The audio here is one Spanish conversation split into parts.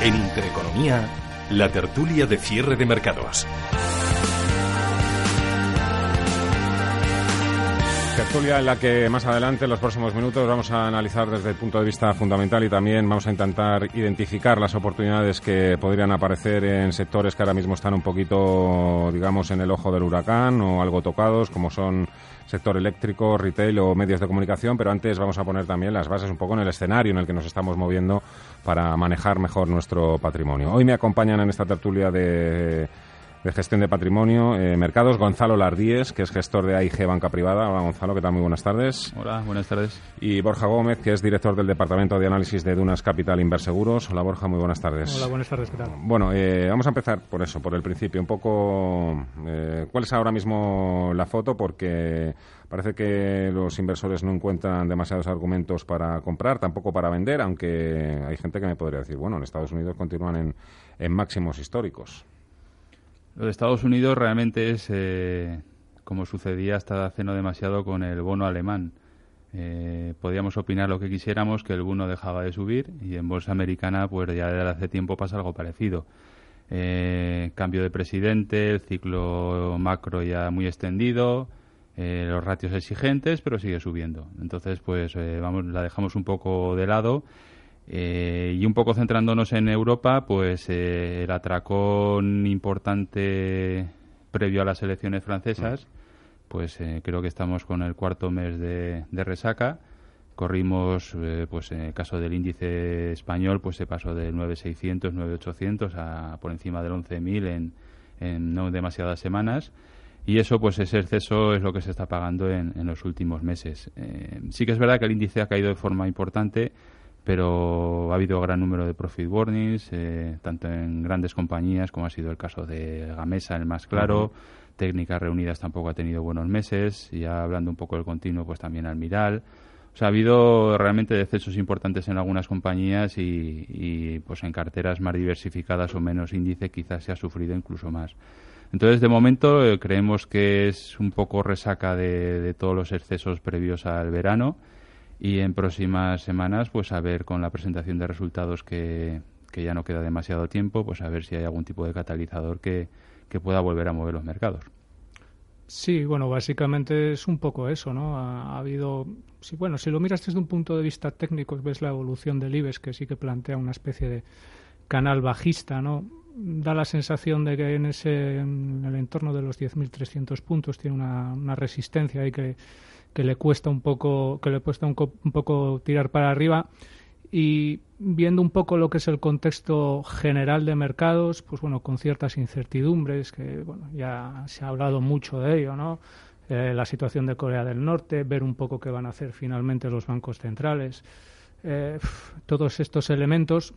En Intereconomía, la tertulia de cierre de mercados. Tertulia en la que más adelante, en los próximos minutos, vamos a analizar desde el punto de vista fundamental y también vamos a intentar identificar las oportunidades que podrían aparecer en sectores que ahora mismo están un poquito, digamos, en el ojo del huracán o algo tocados, como son sector eléctrico, retail o medios de comunicación, pero antes vamos a poner también las bases un poco en el escenario en el que nos estamos moviendo para manejar mejor nuestro patrimonio. Hoy me acompañan en esta tertulia de de gestión de patrimonio, eh, mercados, Gonzalo Lardíez, que es gestor de AIG Banca Privada. Hola Gonzalo, ¿qué tal? Muy buenas tardes. Hola, buenas tardes. Y Borja Gómez, que es director del Departamento de Análisis de Dunas Capital Inverseguros. Hola Borja, muy buenas tardes. Hola, buenas tardes, ¿qué tal? Bueno, eh, vamos a empezar por eso, por el principio. Un poco, eh, ¿cuál es ahora mismo la foto? Porque parece que los inversores no encuentran demasiados argumentos para comprar, tampoco para vender, aunque hay gente que me podría decir, bueno, en Estados Unidos continúan en máximos históricos. Lo de Estados Unidos realmente es eh, como sucedía hasta hace no demasiado con el bono alemán. Eh, podíamos opinar lo que quisiéramos, que el bono dejaba de subir y en bolsa americana pues ya desde hace tiempo pasa algo parecido. Eh, cambio de presidente, el ciclo macro ya muy extendido, los ratios exigentes, pero sigue subiendo. Entonces, pues vamos, la dejamos un poco de lado eh, y un poco centrándonos en Europa, pues eh, el atracón importante previo a las elecciones francesas, pues eh, creo que estamos con el cuarto mes de, resaca. Corrimos, pues en el caso del índice español, pues se pasó del 9.600, 9.800 a por encima del 11.000 en, en no demasiadas semanas. Y eso, pues ese exceso es lo que se está pagando en, en los últimos meses. sí que es verdad que el índice ha caído de forma importante, pero ha habido gran número de profit warnings, eh, tanto en grandes compañías como ha sido el caso de Gamesa, el más claro. Técnicas Reunidas tampoco ha tenido buenos meses. Y ya hablando un poco del continuo, pues también Almiral. O sea, ha habido realmente decesos importantes en algunas compañías y, pues en carteras más diversificadas o menos índice quizás se ha sufrido incluso más. Entonces, de momento, eh, creemos que es un poco resaca de todos los excesos previos al verano y en próximas semanas pues a ver con la presentación de resultados que, que ya no queda demasiado tiempo pues a ver si hay algún tipo de catalizador que, que pueda volver a mover los mercados. Sí, bueno, básicamente es un poco eso, ¿no? Ha, habido, si, bueno, si lo miras desde un punto de vista técnico, ves la evolución del IBEX, que sí que plantea una especie de canal bajista, ¿no? Da la sensación de que en ese, en el entorno de los 10.300 puntos tiene una, una resistencia y que que le cuesta un poco que le cuesta un, poco tirar para arriba y viendo un poco lo que es el contexto general de mercados, pues bueno, con ciertas incertidumbres, que bueno, ya se ha hablado mucho de ello, ¿no? Eh, la situación de Corea del Norte, ver un poco qué van a hacer finalmente los bancos centrales, eh, todos estos elementos,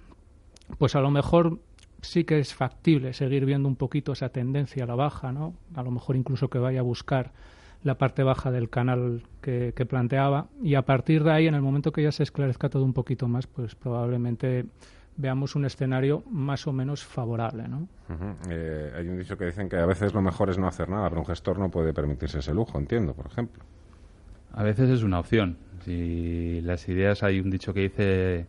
pues a lo mejor sí que es factible seguir viendo un poquito esa tendencia a la baja, ¿no? A lo mejor incluso que vaya a buscar la parte baja del canal que, planteaba y a partir de ahí, en el momento que ya se esclarezca todo un poquito más, pues probablemente veamos un escenario más o menos favorable. ¿no? Eh, hay un dicho que dicen que a veces lo mejor es no hacer nada, pero un gestor no puede permitirse ese lujo, entiendo, por ejemplo. A veces es una opción. Si las ideas, hay un dicho que dice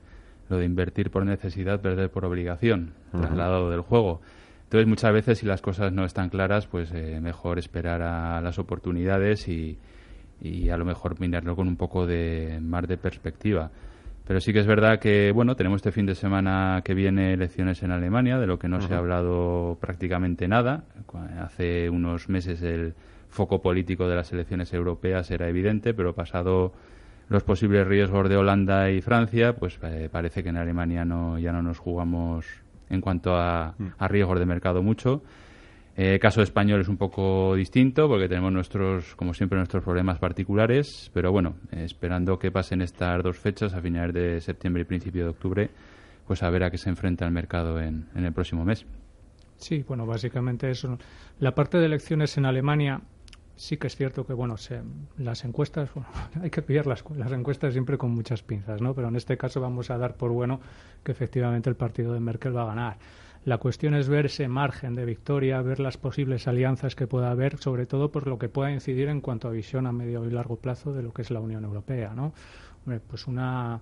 lo de invertir por necesidad, perder por obligación, trasladado del juego. Entonces, muchas veces, si las cosas no están claras, pues eh, mejor esperar a las oportunidades y, a lo mejor mirarlo con un poco de más de perspectiva. Pero sí que es verdad que, bueno, tenemos este fin de semana que viene elecciones en Alemania, de lo que no se ha hablado prácticamente nada. Hace unos meses el foco político de las elecciones europeas era evidente, pero pasado los posibles riesgos de Holanda y Francia, pues eh, parece que en Alemania no, ya no nos jugamos en cuanto a, mm. a riesgos de mercado mucho. El caso español es un poco distinto porque tenemos nuestros, como siempre, nuestros problemas particulares, pero bueno, esperando que pasen estas dos fechas, a finales de septiembre y principio de octubre, pues a ver a qué se enfrenta el mercado en, en el próximo mes. Sí, bueno, básicamente eso. La parte de elecciones en Alemania sí que es cierto que, bueno, se, las encuestas, hay que pillar las, las encuestas siempre con muchas pinzas, ¿no? Pero en este caso vamos a dar por bueno que efectivamente el partido de Merkel va a ganar. La cuestión es ver ese margen de victoria, ver las posibles alianzas que pueda haber, sobre todo por lo que pueda incidir en cuanto a visión a medio y largo plazo de lo que es la Unión Europea, ¿no? Pues una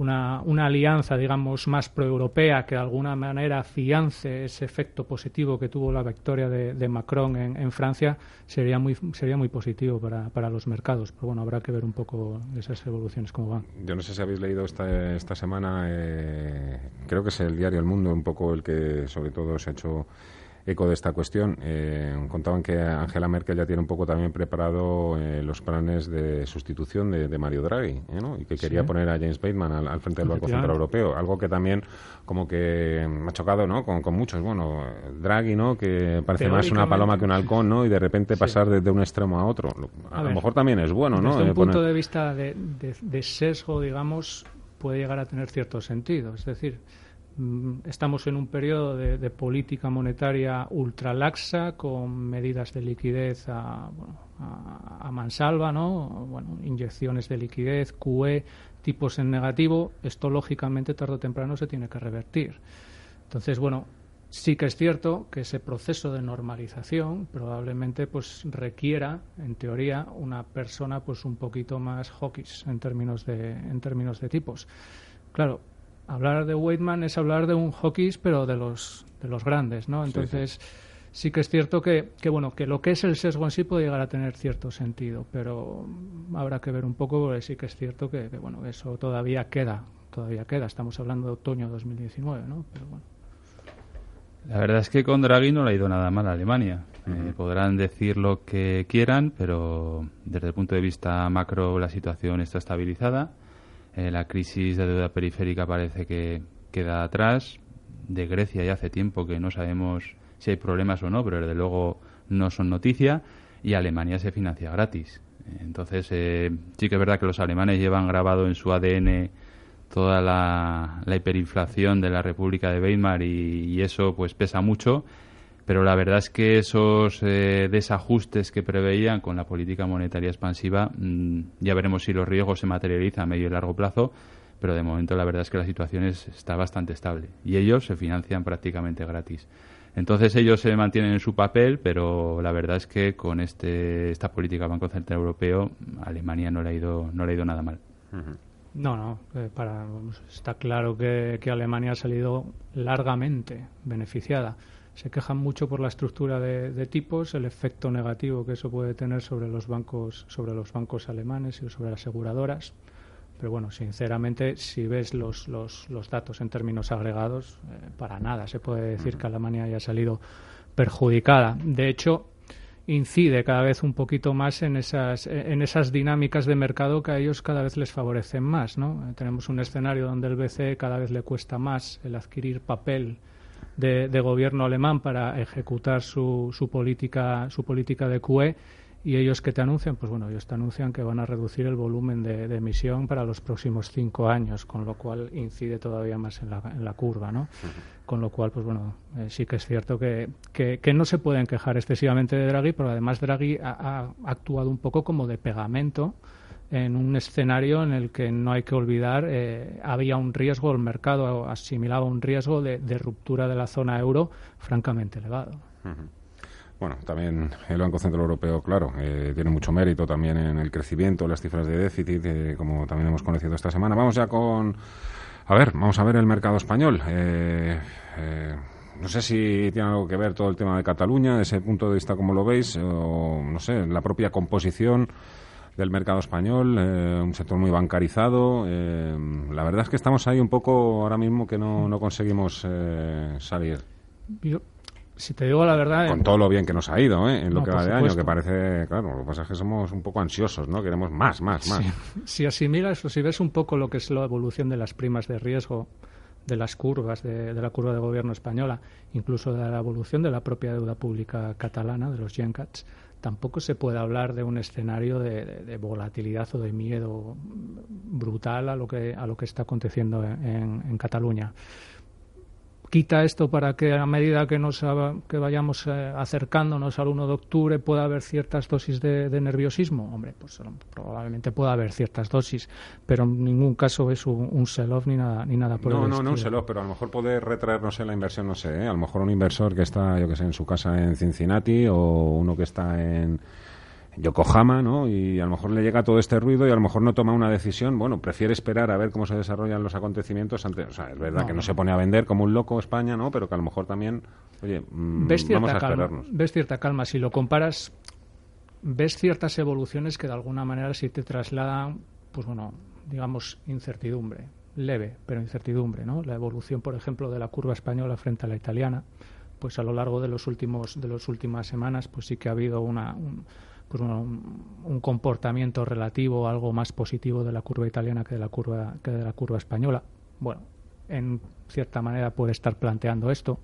una, una alianza, digamos, más proeuropea que de alguna manera fiance ese efecto positivo que tuvo la victoria de, Macron en, Francia, sería muy, sería muy positivo para, para los mercados. Pero bueno, habrá que ver un poco esas evoluciones cómo van. Yo no sé si habéis leído esta, esta semana, eh, creo que es el diario El Mundo, un poco el que sobre todo se ha hecho eco de esta cuestión. Eh, contaban que Angela Merkel ya tiene un poco también preparado eh, los planes de sustitución de, Mario Draghi ¿eh? y que quería poner a James Bateman al, frente del Banco Central Europeo. Algo que también como que ha chocado ¿no? con, muchos. Bueno, Draghi, ¿no? que parece más una paloma que un halcón ¿no? y de repente pasar de, un extremo a otro. A, lo mejor también es bueno. ¿no? Desde un punto de vista de, de sesgo, digamos, puede llegar a tener cierto sentido. Es decir, estamos en un periodo de, política monetaria ultralaxa con medidas de liquidez a, mansalva, ¿no? Bueno, inyecciones de liquidez, QE, tipos en negativo. Esto lógicamente tarde o temprano se tiene que revertir. Entonces, bueno, sí que es cierto que ese proceso de normalización probablemente pues requiera, en teoría, una persona pues un poquito más hawkish en términos de en términos de tipos. Claro, hablar de Weidman es hablar de un hockey, pero de los, de los grandes, ¿no? Entonces, sí, que es cierto que, que, bueno, que lo que es el sesgo en sí puede llegar a tener cierto sentido, pero habrá que ver un poco, porque sí que es cierto que, bueno, eso todavía queda, todavía queda. Estamos hablando de otoño 2019, ¿no? Pero bueno. La verdad es que con Draghi no le ha ido nada mal a Alemania. Eh, podrán decir lo que quieran, pero desde el punto de vista macro la situación está estabilizada eh, la crisis de deuda periférica parece que queda atrás. De Grecia ya hace tiempo que no sabemos si hay problemas o no, pero desde luego no son noticia. Y Alemania se financia gratis. Entonces, eh, sí que es verdad que los alemanes llevan grabado en su ADN toda la, hiperinflación de la República de Weimar y, y, eso pues pesa mucho pero la verdad es que esos eh, desajustes que preveían con la política monetaria expansiva, mm, ya veremos si los riesgos se materializan a medio y largo plazo, pero de momento la verdad es que la situación está bastante estable y ellos se financian prácticamente gratis. Entonces ellos se mantienen en su papel, pero la verdad es que con este, esta política Banco Central Europeo, Alemania no le ha ido, no le ha ido nada mal. No, no, eh, para, está claro que Alemania ha salido largamente beneficiada se quejan mucho por la estructura de, tipos, el efecto negativo que eso puede tener sobre los bancos, sobre los bancos alemanes y sobre las aseguradoras. Pero bueno, sinceramente, si ves los, los, los datos en términos agregados, eh, para nada se puede decir que Alemania haya salido perjudicada. De hecho, incide cada vez un poquito más en esas, en esas dinámicas de mercado que a ellos cada vez les favorecen más. ¿no? Tenemos un escenario donde el BCE cada vez le cuesta más el adquirir papel de, gobierno alemán para ejecutar su, su, política, su política de QE. ¿Y ellos que te anuncian? Pues bueno, ellos te anuncian que van a reducir el volumen de, emisión para los próximos cinco años, con lo cual incide todavía más en la, en la curva, ¿no? Con lo cual, pues bueno, eh, sí que es cierto que, que, no se pueden quejar excesivamente de Draghi, pero además Draghi ha actuado un poco como de pegamento en un escenario en el que no hay que olvidar eh, había un riesgo, el mercado asimilaba un riesgo de, ruptura de la zona euro francamente elevado. Bueno, también el Banco Central Europeo, claro, eh, tiene mucho mérito también en el crecimiento, las cifras de déficit, eh, como también hemos conocido esta semana. Vamos ya con, a ver, vamos a ver el mercado español. no sé si tiene algo que ver todo el tema de Cataluña, desde ese punto de vista, como lo veis, o no sé, la propia composición del mercado español, eh, un sector muy bancarizado. Eh, la verdad es que estamos ahí un poco ahora mismo que no, no conseguimos eh, salir. si te digo la verdad... Con todo lo bien que nos ha ido en lo que va de año, que parece, claro, lo que pasa es que somos un poco ansiosos, ¿no? Queremos más, más, más. Si asimilas o si ves un poco lo que es la evolución de las primas de riesgo de las curvas de, la curva de gobierno española, incluso de la evolución de la propia deuda pública catalana, de los GenCats, tampoco se puede hablar de un escenario de, volatilidad o de miedo brutal a lo que a lo que está aconteciendo en Cataluña quita esto para que a medida que nos que vayamos eh, acercándonos al 1 de octubre pueda haber ciertas dosis de, nerviosismo hombre pues probablemente pueda haber ciertas dosis pero en ningún caso es un, sell-off ni nada ni nada por no el no no un sell-off pero a lo mejor puede retraernos en la inversión no sé ¿eh? a lo mejor un inversor que está yo que sé en su casa en Cincinnati o uno que está en Yokohama, ¿no? Y a lo mejor le llega todo este ruido y a lo mejor no toma una decisión. Bueno, prefiere esperar a ver cómo se desarrollan los acontecimientos. Antes, o sea, es verdad que no, se pone a vender como un loco España, ¿no? Pero que a lo mejor también, oye, mm, vamos a esperarnos. ves cierta calma. Si lo comparas, ves ciertas evoluciones que de alguna manera sí te trasladan, pues bueno, digamos, incertidumbre. Leve, pero incertidumbre, ¿no? La evolución, por ejemplo, de la curva española frente a la italiana, pues a lo largo de los últimos de las últimas semanas, pues sí que ha habido una pues un, comportamiento relativo algo más positivo de la curva italiana que de la curva que de la curva española. Bueno en cierta manera puede estar planteando esto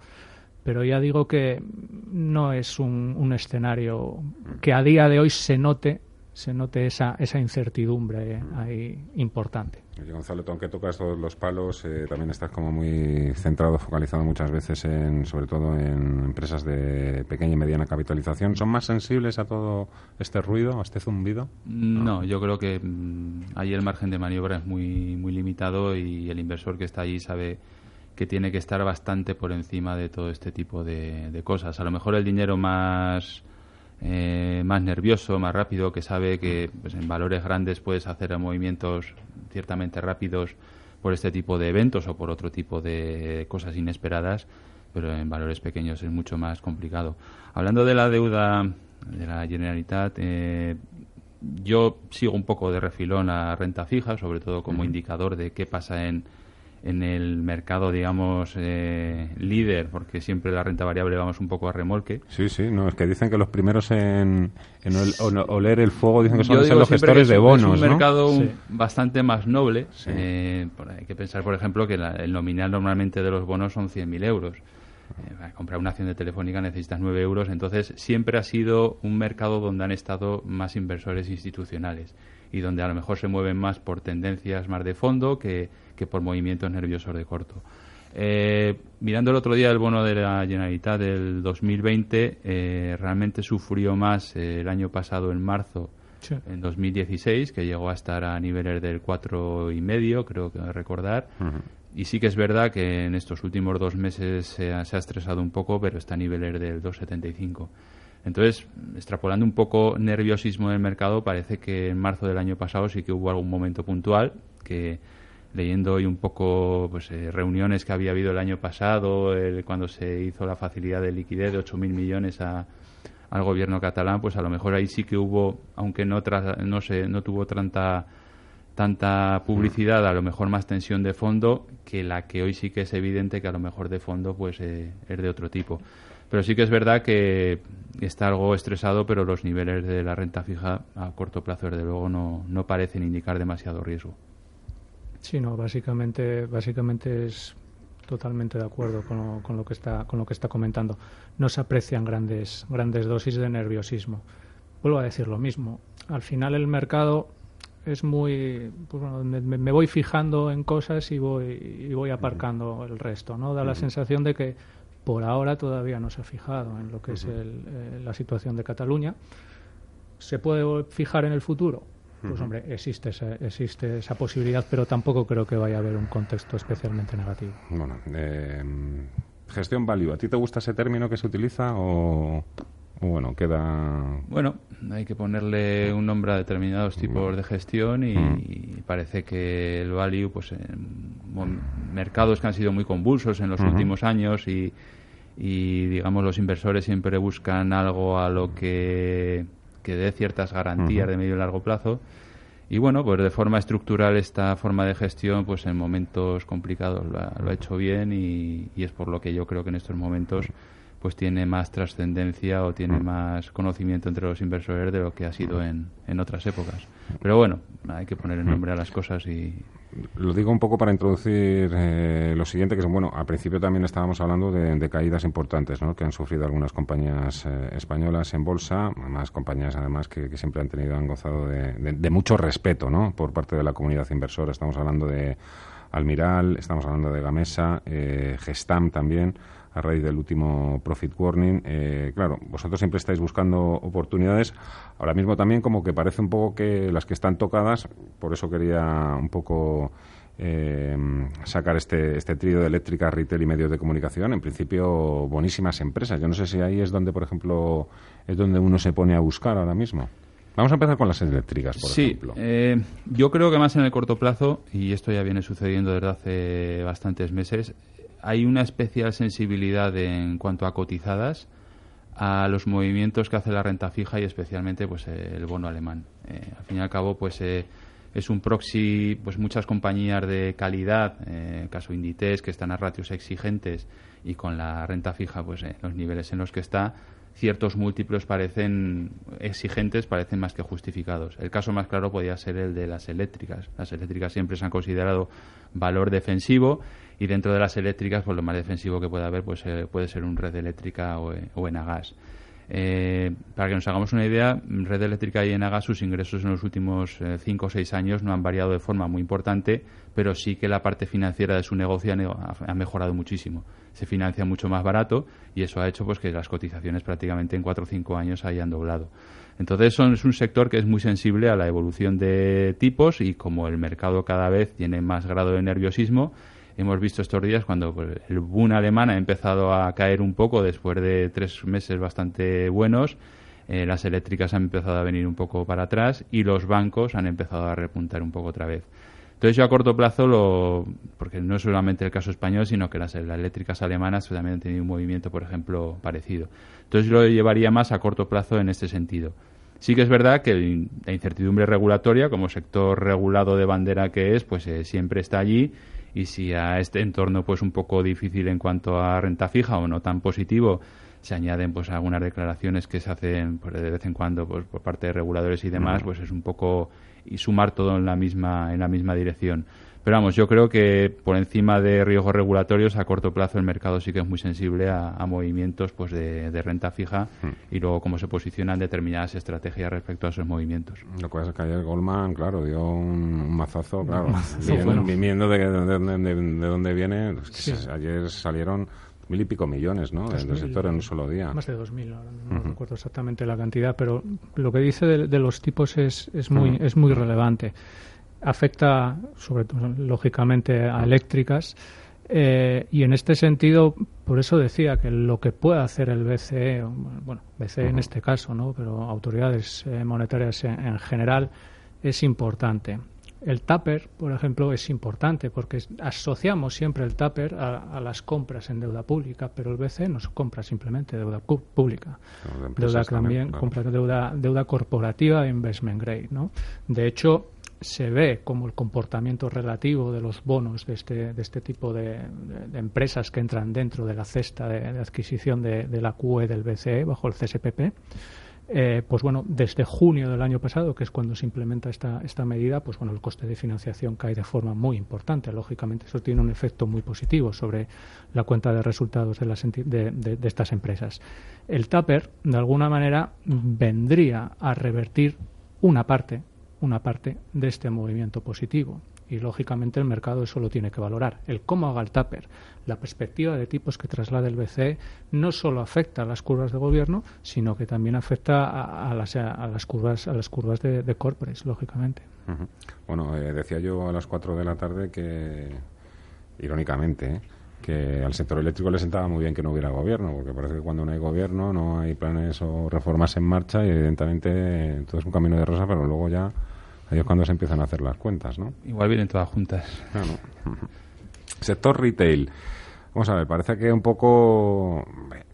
pero ya digo que no es un, un escenario que a día de hoy se note se note esa, esa incertidumbre ahí importante. Oye, Gonzalo, tú aunque tocas todos los palos, eh, también estás como muy centrado, focalizado muchas veces en, sobre todo en empresas de pequeña y mediana capitalización. ¿Son más sensibles a todo este ruido, a este zumbido? No, yo creo que mm, ahí el margen de maniobra es muy, muy limitado y el inversor que está allí sabe que tiene que estar bastante por encima de todo este tipo de, de cosas. A lo mejor el dinero más eh, más nervioso, más rápido, que sabe que pues, en valores grandes puedes hacer movimientos ciertamente rápidos por este tipo de eventos o por otro tipo de cosas inesperadas, pero en valores pequeños es mucho más complicado. Hablando de la deuda de la Generalitat, eh, yo sigo un poco de refilón a renta fija, sobre todo como indicador de qué pasa en en el mercado, digamos, eh, líder, porque siempre la renta variable vamos un poco a remolque. Sí, sí, no, es que dicen que los primeros en, oler el fuego dicen que son los gestores de bonos. Es un mercado bastante más noble. Eh, hay que pensar, por ejemplo, que el nominal normalmente de los bonos son 100.000 euros. Eh, para comprar una acción de Telefónica necesitas 9 euros, entonces siempre ha sido un mercado donde han estado más inversores institucionales y donde a lo mejor se mueven más por tendencias más de fondo que, que por movimientos nerviosos de corto. Eh, mirando el otro día el bono de la Generalitat del 2020, eh, realmente sufrió más eh, el año pasado en marzo, en 2016, que llegó a estar a niveles del 4,5, creo que recordar. Y sí que es verdad que en estos últimos dos meses se ha, se ha estresado un poco, pero está a niveles del 2,75. Entonces, extrapolando un poco nerviosismo del mercado, parece que en marzo del año pasado sí que hubo algún momento puntual que leyendo hoy un poco pues, eh, reuniones que había habido el año pasado, cuando se hizo la facilidad de liquidez de 8.000 millones al gobierno catalán, pues a lo mejor ahí sí que hubo, aunque no, no, se, no tuvo tanta tanta publicidad, a lo mejor más tensión de fondo, que la que hoy sí que es evidente que a lo mejor de fondo pues eh, es de otro tipo. Pero sí que es verdad que está algo estresado, pero los niveles de la renta fija a corto plazo, desde luego, no, no parecen indicar demasiado riesgo. Sí, no, básicamente, básicamente es totalmente de acuerdo con lo, con lo que está con lo que está comentando. No se aprecian grandes grandes dosis de nerviosismo. Vuelvo a decir lo mismo. Al final el mercado es muy pues me, voy fijando en cosas y voy y voy aparcando el resto, ¿no? Da la sensación de que por ahora todavía no se ha fijado en lo que es eh, la situación de Cataluña. ¿Se puede fijar en el futuro? Pues hombre, existe esa, existe esa posibilidad, pero tampoco creo que vaya a haber un contexto especialmente negativo. Bueno, eh, gestión value, ¿a ti te gusta ese término que se utiliza o, bueno, queda...? Bueno, hay que ponerle un nombre a determinados tipos de gestión y, parece que el value, pues en mercados que han sido muy convulsos en los últimos años y y digamos los inversores siempre buscan algo a lo que, que dé ciertas garantías de medio y largo plazo. Y bueno pues de forma estructural esta forma de gestión pues en momentos complicados lo ha, hecho bien y, es por lo que yo creo que en estos momentos pues tiene más trascendencia o tiene mm. más conocimiento entre los inversores de lo que ha sido en, en otras épocas. Pero bueno, hay que poner el nombre a las cosas y... Lo digo un poco para introducir eh, lo siguiente, que son, bueno, al principio también estábamos hablando de, caídas importantes, ¿no? Que han sufrido algunas compañías eh, españolas en bolsa, más compañías además que, siempre han tenido, han gozado de, mucho respeto, ¿no? Por parte de la comunidad inversora. Estamos hablando de Almiral, estamos hablando de Gamesa, eh, Gestam también a raíz del último profit warning. Eh, claro, vosotros siempre estáis buscando oportunidades. Ahora mismo también como que parece un poco que las que están tocadas, por eso quería un poco eh, sacar este, este trío de eléctrica, retail y medios de comunicación. En principio, buenísimas empresas. Yo no sé si ahí es donde, por ejemplo, es donde uno se pone a buscar ahora mismo. Vamos a empezar con las eléctricas, por ejemplo. Sí, eh, yo creo que más en el corto plazo, y esto ya viene sucediendo desde hace bastantes meses, hay una especial sensibilidad en cuanto a cotizadas a los movimientos que hace la renta fija y especialmente pues el bono alemán. Eh, al fin y al cabo pues eh, es un proxy pues muchas compañías de calidad, eh, caso Inditex que están a ratios exigentes y con la renta fija pues los niveles en los que está ciertos múltiplos parecen exigentes, parecen más que justificados. El caso más claro podría ser el de las eléctricas. Las eléctricas siempre se han considerado valor defensivo y dentro de las eléctricas pues lo más defensivo que puede haber pues eh, puede ser un red eléctrica o, eh, o Enagas eh, para que nos hagamos una idea, Red Eléctrica y Enagas, sus ingresos en los últimos 5 o 6 años no han variado de forma muy importante, pero sí que la parte financiera de su negocio ha, mejorado muchísimo. Se financia mucho más barato y eso ha hecho pues que las cotizaciones prácticamente en 4 o 5 años hayan doblado. Entonces son, es un sector que es muy sensible a la evolución de tipos y como el mercado cada vez tiene más grado de nerviosismo, hemos visto estos días cuando pues, el boom alemán ha empezado a caer un poco después de tres meses bastante buenos. Eh, las eléctricas han empezado a venir un poco para atrás y los bancos han empezado a repuntar un poco otra vez. Entonces yo a corto plazo, lo, porque no es solamente el caso español, sino que las, eléctricas alemanas también han tenido un movimiento, por ejemplo, parecido. Entonces yo lo llevaría más a corto plazo en este sentido. Sí que es verdad que la incertidumbre regulatoria, como sector regulado de bandera que es, pues eh, siempre está allí y si a este entorno pues un poco difícil en cuanto a renta fija o no tan positivo se añaden pues algunas declaraciones que se hacen pues, de vez en cuando pues, por parte de reguladores y demás pues es un poco y sumar todo en la misma en la misma dirección pero vamos, yo creo que por encima de riesgos regulatorios, a corto plazo el mercado sí que es muy sensible a, movimientos pues de, renta fija hmm. y luego cómo se posicionan determinadas estrategias respecto a esos movimientos. Lo que pasa es que ayer Goldman, claro, dio un, mazazo, claro, viendo, de, dónde viene. Ayer salieron mil y pico millones ¿no? del sector en un solo día. Más de dos mil, no recuerdo exactamente la cantidad, pero lo que dice de, los tipos es, es, muy, es muy relevante afecta, sobre todo, lógicamente, a eléctricas. Eh, y en este sentido, por eso decía que lo que puede hacer el BCE, bueno, BCE en este caso, ¿no? pero autoridades eh, monetarias en, general, es importante. El TAPER, por ejemplo, es importante porque asociamos siempre el TAPER a, las compras en deuda pública, pero el BCE no compra simplemente deuda pública. Deuda también, compra deuda, deuda corporativa investment grade. ¿no? De hecho, se ve como el comportamiento relativo de los bonos de este, de este tipo de, empresas que entran dentro de la cesta de, adquisición de, la QE del BCE bajo el CSPP. Eh, pues bueno, desde junio del año pasado, que es cuando se implementa esta, esta medida, pues bueno, el coste de financiación cae de forma muy importante. Lógicamente, eso tiene un efecto muy positivo sobre la cuenta de resultados de, las de, de estas empresas. El TAPER, de alguna manera, vendría a revertir una parte una parte de este movimiento positivo. Y lógicamente el mercado eso lo tiene que valorar. El cómo haga el TAPER, la perspectiva de tipos que traslade el BCE, no solo afecta a las curvas de gobierno, sino que también afecta a, las, a las, curvas, a las curvas de, de corporates, lógicamente. Bueno, eh, decía yo a las 4 de la tarde que, irónicamente, ¿eh? que al sector eléctrico le sentaba muy bien que no hubiera gobierno, porque parece que cuando no hay gobierno no hay planes o reformas en marcha y evidentemente todo es un camino de rosa, pero luego ya ahí es cuando se empiezan a hacer las cuentas, ¿no? Igual vienen todas juntas. Sector retail. Vamos a ver, parece que un poco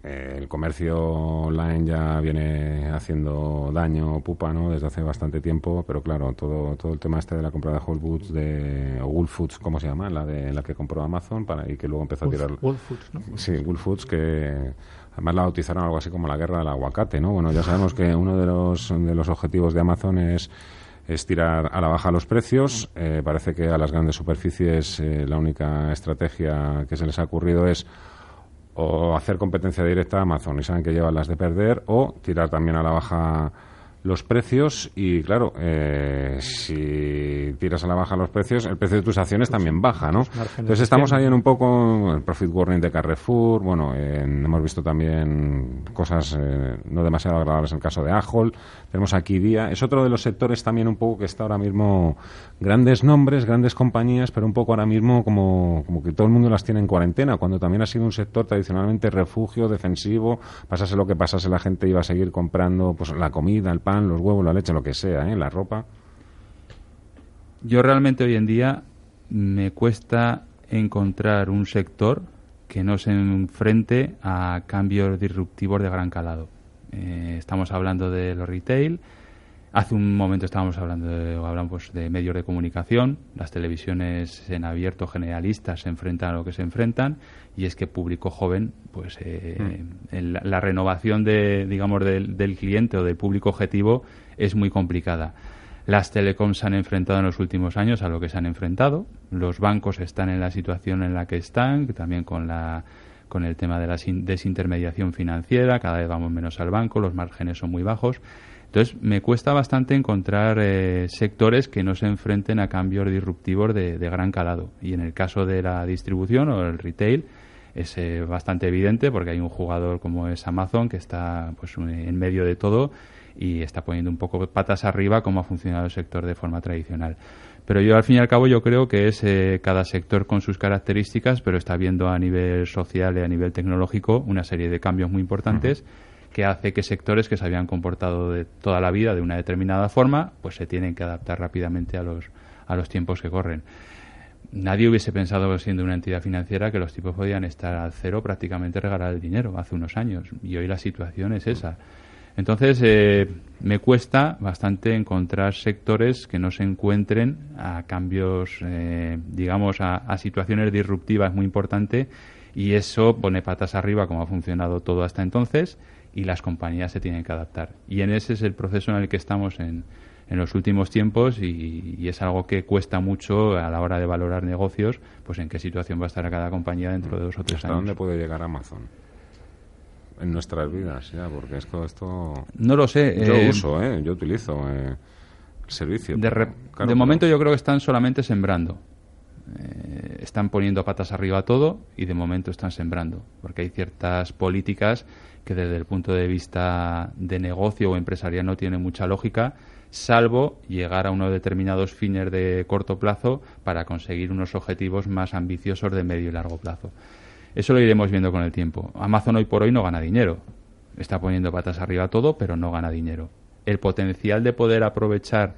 eh, el comercio online ya viene haciendo daño pupa, ¿no? Desde hace bastante tiempo, pero claro, todo todo el tema este de la compra de Whole Foods de o Whole Foods, ¿cómo se llama? La de la que compró Amazon para y que luego empezó a tirar Whole Foods, ¿no? Sí, Whole Foods que además la bautizaron algo así como la guerra del aguacate, ¿no? Bueno, ya sabemos que uno de los de los objetivos de Amazon es es tirar a la baja los precios. Eh, parece que a las grandes superficies eh, la única estrategia que se les ha ocurrido es o hacer competencia directa a Amazon y saben que llevan las de perder o tirar también a la baja los precios y claro, eh, si tiras a la baja los precios, el precio de tus acciones también baja, ¿no? Entonces estamos ahí en un poco el profit warning de Carrefour, bueno, hemos visto también cosas eh, no demasiado agradables en el caso de Ajol, tenemos aquí Día, es otro de los sectores también un poco que está ahora mismo grandes nombres, grandes compañías, pero un poco ahora mismo como, como que todo el mundo las tiene en cuarentena, cuando también ha sido un sector tradicionalmente refugio, defensivo, pasase lo que pasase la gente iba a seguir comprando pues la comida, el pan, los huevos, la leche, lo que sea, ¿eh? la ropa. Yo realmente hoy en día me cuesta encontrar un sector que no se enfrente a cambios disruptivos de gran calado. Eh, estamos hablando de los retail. Hace un momento estábamos hablando de, hablamos de medios de comunicación. Las televisiones en abierto generalistas se enfrentan a lo que se enfrentan y es que público joven, pues eh, hmm. la, renovación de, digamos, del, del, cliente o del público objetivo es muy complicada. Las telecoms se han enfrentado en los últimos años a lo que se han enfrentado. Los bancos están en la situación en la que están, también con la con el tema de la desintermediación financiera, cada vez vamos menos al banco, los márgenes son muy bajos. Entonces, me cuesta bastante encontrar eh, sectores que no se enfrenten a cambios disruptivos de, gran calado. Y en el caso de la distribución o el retail, es eh, bastante evidente porque hay un jugador como es Amazon que está pues en medio de todo y está poniendo un poco patas arriba como ha funcionado el sector de forma tradicional. Pero yo al fin y al cabo yo creo que es eh, cada sector con sus características, pero está viendo a nivel social y a nivel tecnológico una serie de cambios muy importantes que hace que sectores que se habían comportado de toda la vida de una determinada forma, pues se tienen que adaptar rápidamente a los a los tiempos que corren nadie hubiese pensado, siendo una entidad financiera, que los tipos podían estar al cero prácticamente regalar el dinero hace unos años. Y hoy la situación es esa. Entonces, eh, me cuesta bastante encontrar sectores que no se encuentren a cambios, eh, digamos, a, situaciones disruptivas muy importantes y eso pone patas arriba como ha funcionado todo hasta entonces y las compañías se tienen que adaptar. Y en ese es el proceso en el que estamos en, en los últimos tiempos y, es algo que cuesta mucho a la hora de valorar negocios, pues en qué situación va a estar cada compañía dentro de dos o tres ¿Hasta años. dónde puede llegar Amazon? En nuestras vidas, ya, porque esto... esto... No lo sé. Yo eh, uso, ¿eh? yo utilizo eh, el servicio. De, momento yo creo que están solamente sembrando. Eh, están poniendo patas arriba todo y de momento están sembrando, porque hay ciertas políticas que desde el punto de vista de negocio o empresarial no tienen mucha lógica salvo llegar a unos determinados fines de corto plazo para conseguir unos objetivos más ambiciosos de medio y largo plazo. Eso lo iremos viendo con el tiempo. Amazon hoy por hoy no gana dinero. Está poniendo patas arriba todo, pero no gana dinero. El potencial de poder aprovechar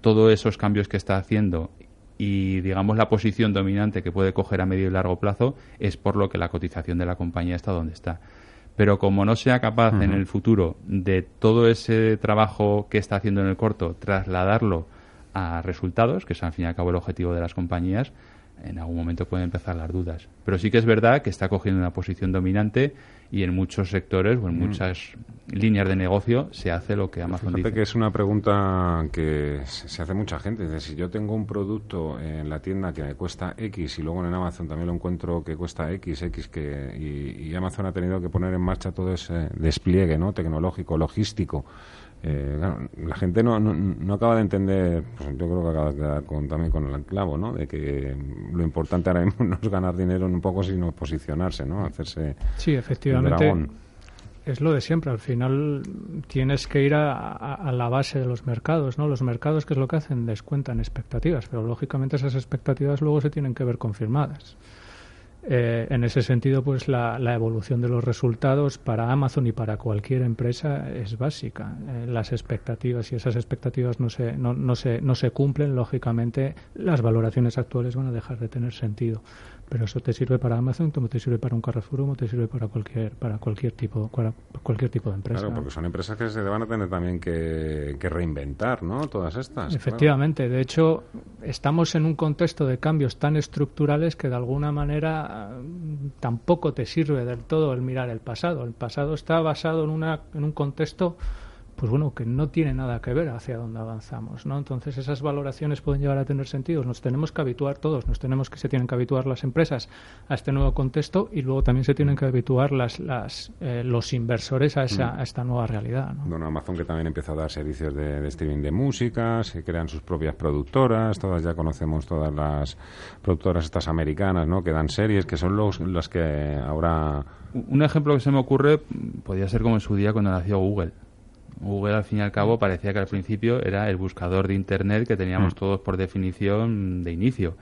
todos esos cambios que está haciendo y digamos la posición dominante que puede coger a medio y largo plazo es por lo que la cotización de la compañía está donde está pero como no sea capaz en el futuro de todo ese trabajo que está haciendo en el corto trasladarlo a resultados, que es al fin y al cabo el objetivo de las compañías, en algún momento pueden empezar las dudas. Pero sí que es verdad que está cogiendo una posición dominante y en muchos sectores o en mm. muchas líneas de negocio se hace lo que Amazon Fíjate dice. que es una pregunta que se hace mucha gente. Es si yo tengo un producto en la tienda que me cuesta X y luego en Amazon también lo encuentro que cuesta X, X, que, y, y Amazon ha tenido que poner en marcha todo ese despliegue ¿no? tecnológico, logístico eh, la gente no, no, acaba de entender, pues yo creo que acaba de quedar con, también con el clavo, ¿no? De que lo importante ahora mismo no es ganar dinero en un poco, sino posicionarse, ¿no? Hacerse. Sí, efectivamente. Es lo de siempre. Al final tienes que ir a, la base de los mercados, ¿no? Los mercados, ¿qué es lo que hacen? Descuentan expectativas, pero lógicamente esas expectativas luego se tienen que ver confirmadas. Eh, en ese sentido, pues la, evolución de los resultados para Amazon y para cualquier empresa es básica. Eh, las expectativas, si esas expectativas no se, no, no, se, no se cumplen, lógicamente las valoraciones actuales van a dejar de tener sentido. Pero eso te sirve para Amazon, como te sirve para un Carrefour, como te sirve para cualquier para cualquier tipo cualquier tipo de empresa. Claro, porque son empresas que se van a tener también que, reinventar, ¿no? Todas estas. Efectivamente. De hecho, estamos en un contexto de cambios tan estructurales que de alguna manera mm, tampoco te sirve del todo el mirar el pasado. El pasado está basado en, una, en un contexto pues bueno, que no tiene nada que ver hacia dónde avanzamos, ¿no? Entonces esas valoraciones pueden llegar a tener sentido. Nos tenemos que habituar todos, nos tenemos que se tienen que habituar las empresas a este nuevo contexto y luego también se tienen que habituar las, las eh, los inversores a, esa, mm. a esta nueva realidad. ¿no? Bueno, Amazon que también empieza a dar servicios de, streaming de música, se crean sus propias productoras, todas ya conocemos todas las productoras estas americanas, ¿no? Que dan series, que son los las que ahora un ejemplo que se me ocurre podría ser como en su día cuando nació Google Google al fin y al cabo parecía que al principio era el buscador de Internet que teníamos mm. todos por definición de inicio.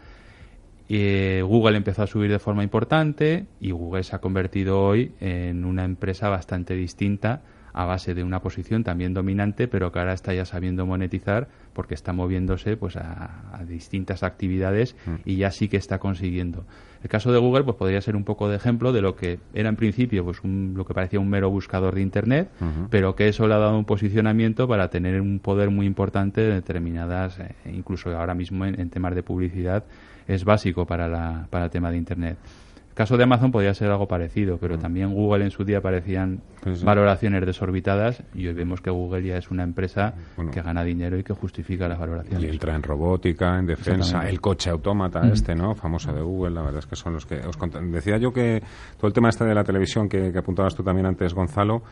Y Google empezó a subir de forma importante y Google se ha convertido hoy en una empresa bastante distinta a base de una posición también dominante, pero que ahora está ya sabiendo monetizar porque está moviéndose pues a, distintas actividades mm. y ya sí que está consiguiendo. El caso de Google pues podría ser un poco de ejemplo de lo que era en principio pues lo que parecía un mero buscador de internet, pero que eso le ha dado un posicionamiento para tener un poder muy importante de determinadas, eh, incluso ahora mismo en, temas de publicidad es básico para, la, para el tema de internet. El caso de Amazon podría ser algo parecido, pero mm. también Google en su día parecían pues valoraciones desorbitadas y hoy vemos que Google ya es una empresa que gana dinero y que justifica las valoraciones. Y entra en robótica, en defensa, el coche autómata mm. este, ¿no? Famoso de Google, la verdad es que son los que os Decía yo que todo el tema este de la televisión que, que apuntabas tú también antes, Gonzalo,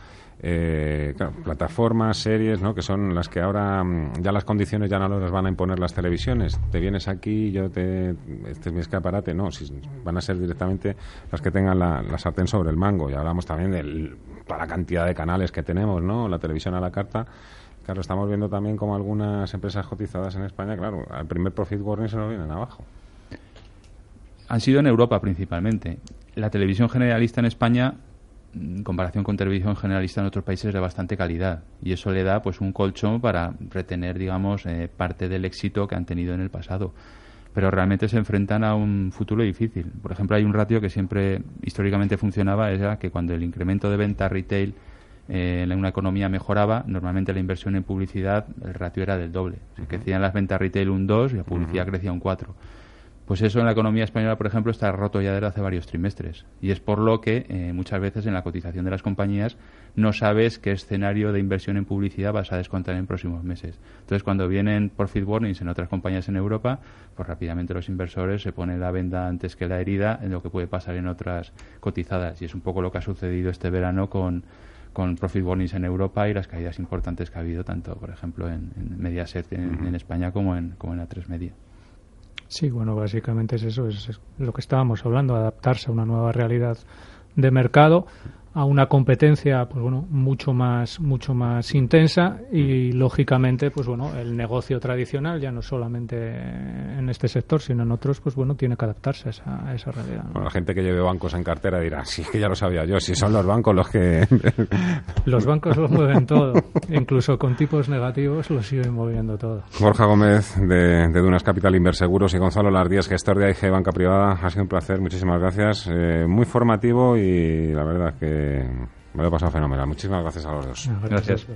eh, plataformas, series, ¿no? que son las que ahora mm, ya las condiciones ya no las van a imponer las televisiones. Te vienes aquí, yo te, este es mi escaparate, no, si van a ser directamente las que tengan la, sartén sobre el mango. Y hablamos también de toda la cantidad de canales que tenemos, ¿no? La televisión a la carta. Claro, estamos viendo también como algunas empresas cotizadas en España, claro, al primer profit warning se nos vienen abajo. Han sido en Europa principalmente. La televisión generalista en España en comparación con televisión generalista en otros países de bastante calidad. Y eso le da pues un colchón para retener digamos eh, parte del éxito que han tenido en el pasado. Pero realmente se enfrentan a un futuro difícil. Por ejemplo hay un ratio que siempre históricamente funcionaba era que cuando el incremento de venta retail eh, en una economía mejoraba normalmente la inversión en publicidad el ratio era del doble. Si crecían las ventas retail un 2 y la publicidad crecía un 4 pues eso en la economía española, por ejemplo, está roto ya desde hace varios trimestres. Y es por lo que eh, muchas veces en la cotización de las compañías no sabes qué escenario de inversión en publicidad vas a descontar en próximos meses. Entonces, cuando vienen profit warnings en otras compañías en Europa, pues rápidamente los inversores se ponen la venda antes que la herida en lo que puede pasar en otras cotizadas. Y es un poco lo que ha sucedido este verano con, con profit warnings en Europa y las caídas importantes que ha habido, tanto, por ejemplo, en, Mediaset en, en, España como en, como en A3 Media. Sí, bueno, básicamente es eso, es, lo que estábamos hablando, adaptarse a una nueva realidad de mercado a una competencia pues bueno mucho más mucho más intensa y lógicamente pues bueno el negocio tradicional ya no solamente en este sector sino en otros pues bueno tiene que adaptarse a esa, a esa realidad la gente que lleve bancos en cartera dirá sí que ya lo sabía yo si son los bancos los que los bancos los mueven todo incluso con tipos negativos los siguen moviendo todo. Borja Gómez de, de Dunas Capital Inverseguros y Gonzalo Lardíez gestor de AIG Banca Privada ha sido un placer muchísimas gracias. Eh, muy formativo y la verdad que me lo he pasado fenomenal. Muchísimas gracias a los dos. Gracias.